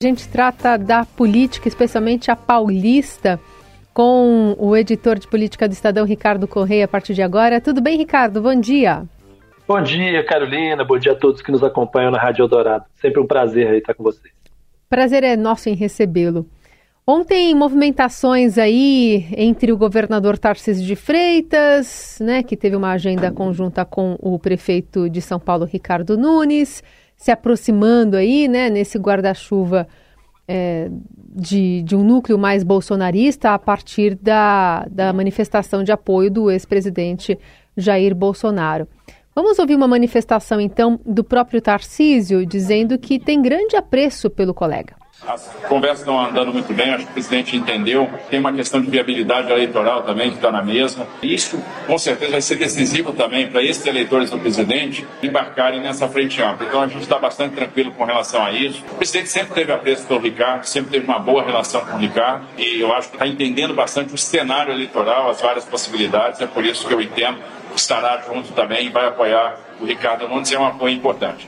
A gente trata da política, especialmente a paulista, com o editor de política do Estadão, Ricardo Correia, a partir de agora. Tudo bem, Ricardo? Bom dia. Bom dia, Carolina. Bom dia a todos que nos acompanham na Rádio Eldorado. Sempre um prazer estar com vocês. Prazer é nosso em recebê-lo. Ontem, movimentações aí entre o governador Tarcísio de Freitas, né, que teve uma agenda conjunta com o prefeito de São Paulo, Ricardo Nunes, se aproximando aí, né, nesse guarda-chuva é, de, de, um núcleo mais bolsonarista a partir da, da manifestação de apoio do ex-presidente Jair Bolsonaro. Vamos ouvir uma manifestação, então, do próprio Tarcísio, dizendo que tem grande apreço pelo colega. As conversas estão andando muito bem, acho que o presidente entendeu. Tem uma questão de viabilidade eleitoral também que está na mesa. Isso, com certeza, vai ser decisivo também para esses eleitores do presidente embarcarem nessa frente ampla. Então, a gente está bastante tranquilo com relação a isso. O presidente sempre teve apreço pelo Ricardo, sempre teve uma boa relação com o Ricardo e eu acho que está entendendo bastante o cenário eleitoral, as várias possibilidades. É por isso que eu entendo que estará junto também e vai apoiar o Ricardo Nunes. É um apoio importante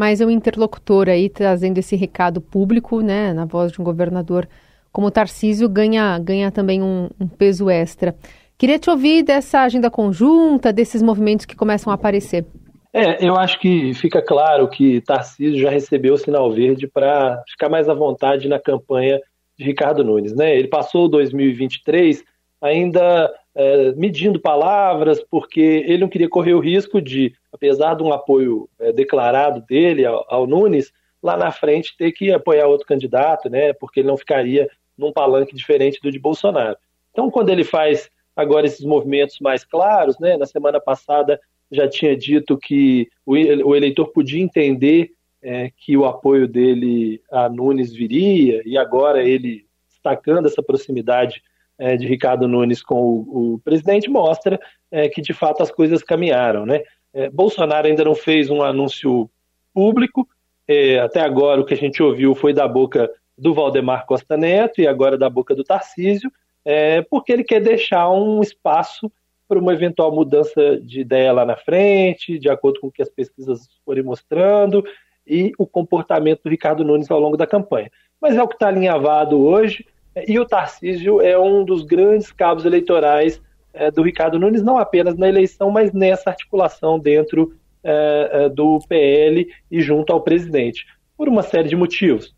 mas é um interlocutor aí trazendo esse recado público, né, na voz de um governador como Tarcísio, ganha, ganha também um, um peso extra. Queria te ouvir dessa agenda conjunta, desses movimentos que começam a aparecer. É, eu acho que fica claro que Tarcísio já recebeu o sinal verde para ficar mais à vontade na campanha de Ricardo Nunes. Né? Ele passou 2023 ainda é, medindo palavras, porque ele não queria correr o risco de, apesar de um apoio é, declarado dele ao, ao, Nunes, lá na frente ter que apoiar outro candidato, né? Porque ele não ficaria num palanque diferente do de Bolsonaro. Então, quando ele faz agora esses movimentos mais claros, né? Na semana passada já tinha dito que o, o eleitor podia entender é, que o apoio dele a Nunes viria, e agora ele destacando essa proximidade é, de Ricardo Nunes com o, o presidente mostra é, que de fato as coisas caminharam. Né? É, Bolsonaro ainda não fez um anúncio público, é, até agora o que a gente ouviu foi da boca do Valdemar Costa Neto e agora da boca do Tarcísio, é, porque ele quer deixar um espaço para uma eventual mudança de ideia lá na frente, de acordo com o que as pesquisas forem mostrando, e o comportamento do Ricardo Nunes ao longo da campanha. Mas é o que está alinhavado hoje. E o Tarcísio é um dos grandes cabos eleitorais é, do Ricardo Nunes, não apenas na eleição, mas nessa articulação dentro é, do PL e junto ao presidente, por uma série de motivos.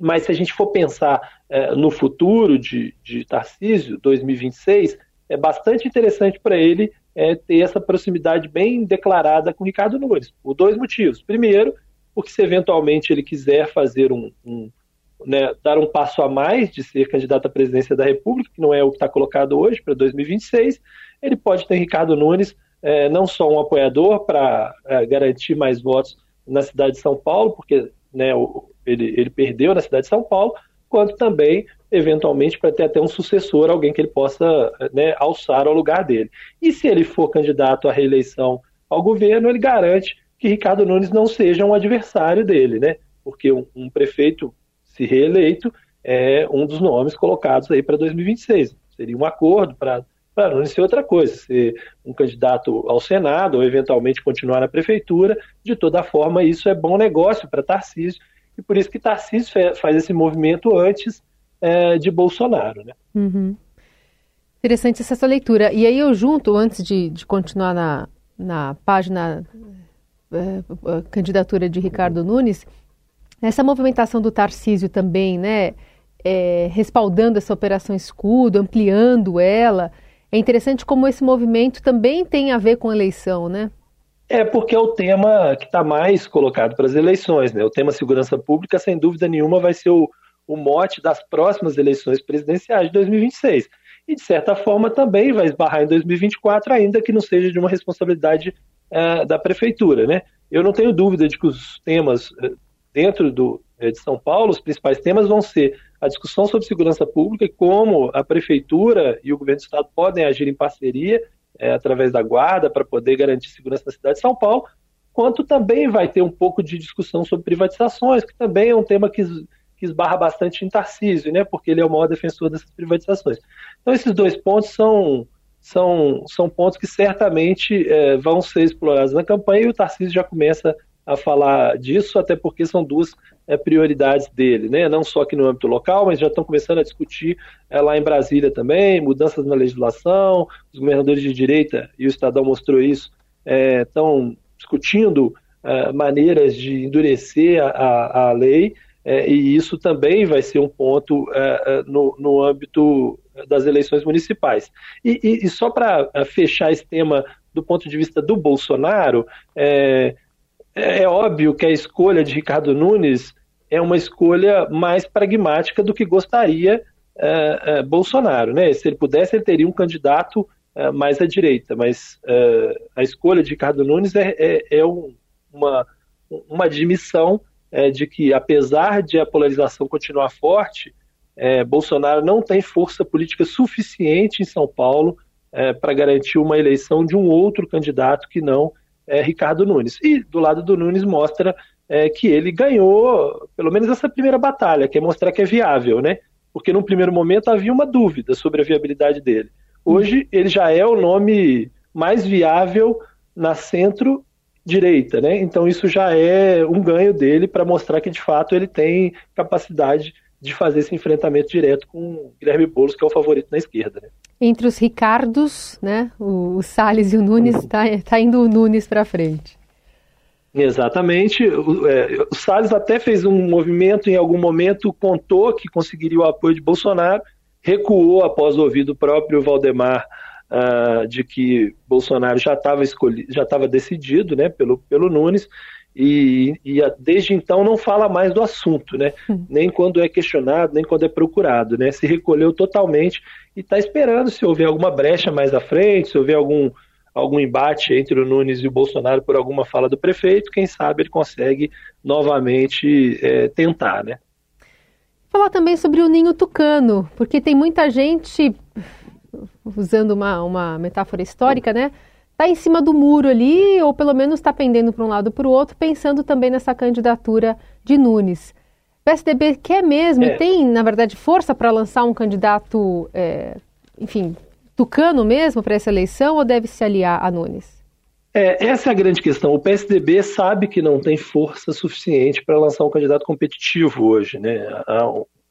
Mas se a gente for pensar é, no futuro de, de Tarcísio, 2026, é bastante interessante para ele ter essa proximidade bem declarada com Ricardo Nunes, por dois motivos. Primeiro, porque se eventualmente ele quiser fazer um, um né, dar um passo a mais de ser candidato à presidência da República, que não é o que está colocado hoje para 2026, ele pode ter Ricardo Nunes é, não só um apoiador para é, garantir mais votos na cidade de São Paulo, porque né, ele, ele perdeu na cidade de São Paulo, quanto também, eventualmente, para ter até um sucessor, alguém que ele possa né, alçar ao lugar dele. E se ele for candidato à reeleição ao governo, ele garante que Ricardo Nunes não seja um adversário dele, né? Porque um, um prefeito se reeleito, é um dos nomes colocados aí para 2026. Seria um acordo para para não ser outra coisa, ser um candidato ao Senado ou eventualmente continuar na prefeitura. De toda forma, isso é bom negócio para Tarcísio e por isso que Tarcísio faz esse movimento antes é, de Bolsonaro. Né? Uhum. Interessante essa leitura. E aí eu junto, antes de, de continuar na, na página é, candidatura de Ricardo Nunes, essa movimentação do Tarcísio também, né, é, respaldando essa operação escudo, ampliando ela, é interessante como esse movimento também tem a ver com a eleição, né? É porque é o tema que está mais colocado para as eleições, né? O tema segurança pública, sem dúvida nenhuma, vai ser o, o mote das próximas eleições presidenciais de 2026. E, de certa forma, também vai esbarrar em 2024, ainda que não seja de uma responsabilidade é, da prefeitura, né? Eu não tenho dúvida de que os temas é, dentro do, eh, de São Paulo, os principais temas vão ser a discussão sobre segurança pública e como a prefeitura e o governo do estado podem agir em parceria é, através da guarda para poder garantir segurança na cidade de São Paulo, quanto também vai ter um pouco de discussão sobre privatizações, que também é um tema que, que esbarra bastante em Tarcísio, né, porque ele é o maior defensor dessas privatizações. Então esses dois pontos são são, são pontos que certamente é, vão ser explorados na campanha e o Tarcísio já começa a falar disso, até porque são duas é, prioridades dele, né? não só aqui no âmbito local, mas já estão começando a discutir é, lá em Brasília também, mudanças na legislação, os governadores de direita, e o Estadão mostrou isso, estão discutindo maneiras de endurecer a, a, a lei, e isso também vai ser um ponto no, no âmbito das eleições municipais. E, e, e só para fechar esse tema do ponto de vista do Bolsonaro, é, é, é óbvio que a escolha de Ricardo Nunes é uma escolha mais pragmática do que gostaria é, é, Bolsonaro. Né? Se ele pudesse, ele teria um candidato é, mais à direita, mas a escolha de Ricardo Nunes é, é, é um, uma, uma admissão de que, apesar de a polarização continuar forte, Bolsonaro não tem força política suficiente em São Paulo para garantir uma eleição de um outro candidato que não é, Ricardo Nunes. E do lado do Nunes mostra é, que ele ganhou, pelo menos essa primeira batalha, que é mostrar que é viável, né? Porque num primeiro momento havia uma dúvida sobre a viabilidade dele. Hoje ele já é o nome mais viável na centro-direita, né? Então isso já é um ganho dele para mostrar que de fato ele tem capacidade de fazer esse enfrentamento direto com Guilherme Boulos, que é o favorito na esquerda. Né? Entre os Ricardos, né, o, o Salles e o Nunes, está uhum. tá indo o Nunes para frente. Exatamente. O, é, o Salles até fez um movimento, em algum momento contou que conseguiria o apoio de Bolsonaro, recuou após ouvir do próprio Valdemar uh, de que Bolsonaro já estava escolhido, já estava decidido, né, pelo, pelo Nunes, e, e, desde então não fala mais do assunto, né? Hum. Nem quando é questionado, nem quando é procurado, né? Se recolheu totalmente e está esperando se houver alguma brecha mais à frente, se houver algum, algum embate entre o Nunes e o Bolsonaro por alguma fala do prefeito, quem sabe ele consegue novamente é, tentar, né? Falar também sobre o ninho tucano, porque tem muita gente, usando uma, uma metáfora histórica, né? está em cima do muro ali, ou pelo menos está pendendo para um lado ou para o outro, pensando também nessa candidatura de Nunes. O PSDB quer mesmo, é. tem, na verdade, força para lançar um candidato, é, enfim, tucano mesmo para essa eleição, ou deve se aliar a Nunes? É, essa é a grande questão. O PSDB sabe que não tem força suficiente para lançar um candidato competitivo hoje. Né?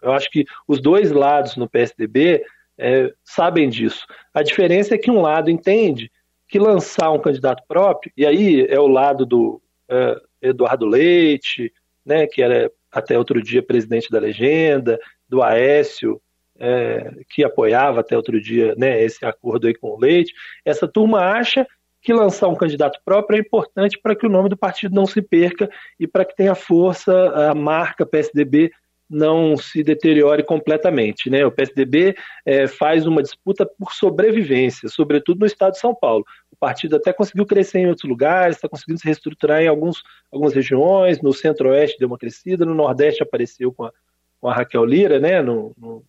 Eu acho que os dois lados no PSDB é, sabem disso. A diferença é que um lado entende que lançar um candidato próprio, e aí é o lado do é, Eduardo Leite, né, que era até outro dia presidente da legenda, do Aécio, é, que apoiava até outro dia né, esse acordo aí com o Leite. Essa turma acha que lançar um candidato próprio é importante para que o nome do partido não se perca e para que tenha força a marca PSDB não se deteriore completamente. Né? O PSDB é, faz uma disputa por sobrevivência, sobretudo no estado de São Paulo. O partido até conseguiu crescer em outros lugares, está conseguindo se reestruturar em alguns, algumas regiões, no centro-oeste deu uma crescida, no nordeste apareceu com a, com a Raquel Lira, né? no, no,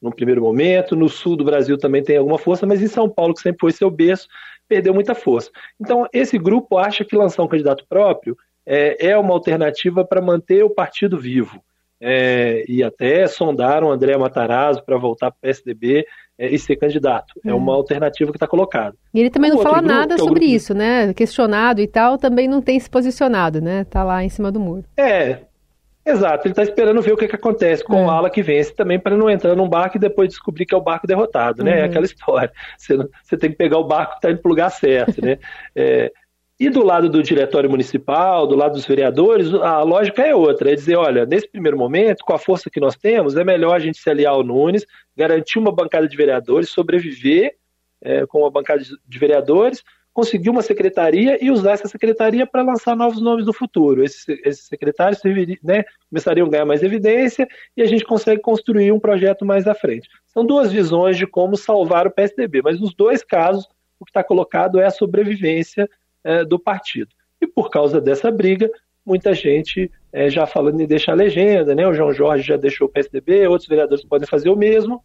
no primeiro momento, no sul do Brasil também tem alguma força, mas em São Paulo, que sempre foi seu berço, perdeu muita força. Então, esse grupo acha que lançar um candidato próprio é, é uma alternativa para manter o partido vivo é, e até sondaram André Matarazzo para voltar para o PSDB é, e ser candidato. É, é uma alternativa que está colocada. E ele também o não fala grupo, nada é sobre grupo... isso, né? Questionado e tal, também não tem se posicionado, né? Está lá em cima do muro. É, exato. Ele está esperando ver o que, que acontece com é. o ala que vence também para não entrar num barco e depois descobrir que é o barco derrotado, né? É uhum. aquela história. Você, você, tem que pegar o barco que está indo para o lugar certo, né? É, e do lado do diretório municipal, do lado dos vereadores, a lógica é outra: é dizer, olha, nesse primeiro momento, com a força que nós temos, é melhor a gente se aliar ao Nunes, garantir uma bancada de vereadores, sobreviver é, com uma bancada de vereadores, conseguir uma secretaria e usar essa secretaria para lançar novos nomes do futuro. Esses, esses secretários né, começariam a ganhar mais evidência e a gente consegue construir um projeto mais à frente. São duas visões de como salvar o PSDB, mas nos dois casos, o que está colocado é a sobrevivência é, do partido. E por causa dessa briga, muita gente é, já falando em deixar a legenda, né? O João Jorge já deixou o PSDB, outros vereadores podem fazer o mesmo.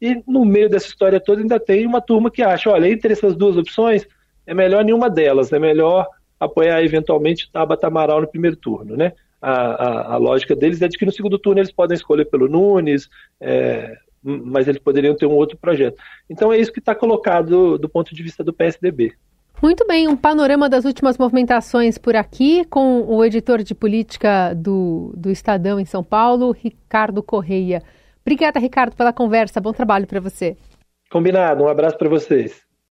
E no meio dessa história toda ainda tem uma turma que acha, olha, entre essas duas opções, é melhor nenhuma delas, é melhor apoiar eventualmente Tabata Amaral no primeiro turno, né? A, a, a, lógica deles é de que no segundo turno eles podem escolher pelo Nunes, é, mas eles poderiam ter um outro projeto. Então é isso que está colocado do, do ponto de vista do PSDB. Muito bem, um panorama das últimas movimentações por aqui com o editor de política do, do Estadão em São Paulo, Ricardo Correia. Obrigada, Ricardo, pela conversa. Bom trabalho para você. Combinado. Um abraço para vocês.